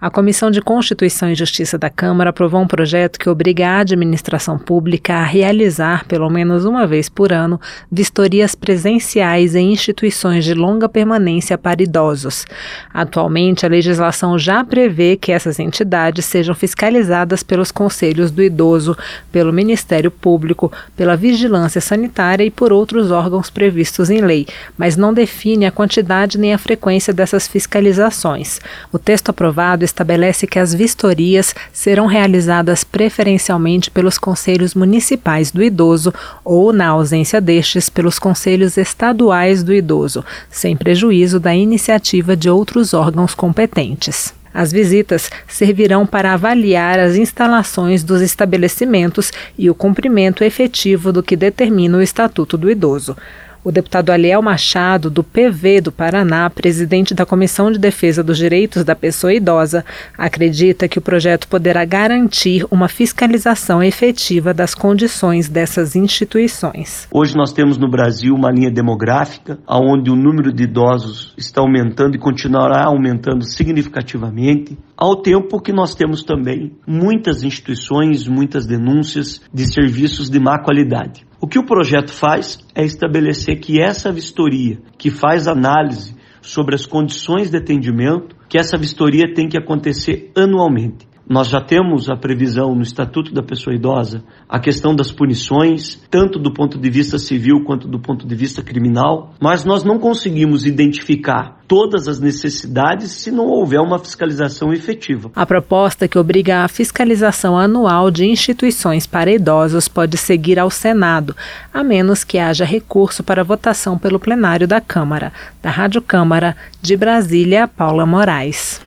A Comissão de Constituição e Justiça da Câmara aprovou um projeto que obriga a administração pública a realizar, pelo menos uma vez por ano, vistorias presenciais em instituições de longa permanência para idosos. Atualmente, a legislação já prevê que essas entidades sejam fiscalizadas pelos conselhos do idoso, pelo Ministério Público, pela Vigilância Sanitária e por outros órgãos previstos em lei, mas não define a quantidade nem a frequência dessas fiscalizações. O texto aprovado estabelece que as vistorias serão realizadas preferencialmente pelos conselhos municipais do idoso ou, na ausência destes, pelos conselhos estaduais do idoso, sem prejuízo da iniciativa de outros órgãos competentes. As visitas servirão para avaliar as instalações dos estabelecimentos e o cumprimento efetivo do que determina o Estatuto do Idoso. O deputado Aliel Machado, do PV do Paraná, presidente da Comissão de Defesa dos Direitos da Pessoa Idosa, acredita que o projeto poderá garantir uma fiscalização efetiva das condições dessas instituições. Hoje nós temos no Brasil uma linha demográfica onde o número de idosos está aumentando e continuará aumentando significativamente, ao tempo que nós temos também muitas instituições, muitas denúncias de serviços de má qualidade. O que o projeto faz é estabelecer que essa vistoria, que faz análise sobre as condições de atendimento, que essa vistoria tem que acontecer anualmente. Nós já temos a previsão no Estatuto da Pessoa Idosa a questão das punições, tanto do ponto de vista civil quanto do ponto de vista criminal, mas nós não conseguimos identificar todas as necessidades se não houver uma fiscalização efetiva. A proposta que obriga a fiscalização anual de instituições para idosos pode seguir ao Senado, a menos que haja recurso para votação pelo plenário da Câmara. Da Rádio Câmara, de Brasília, Paula Moraes.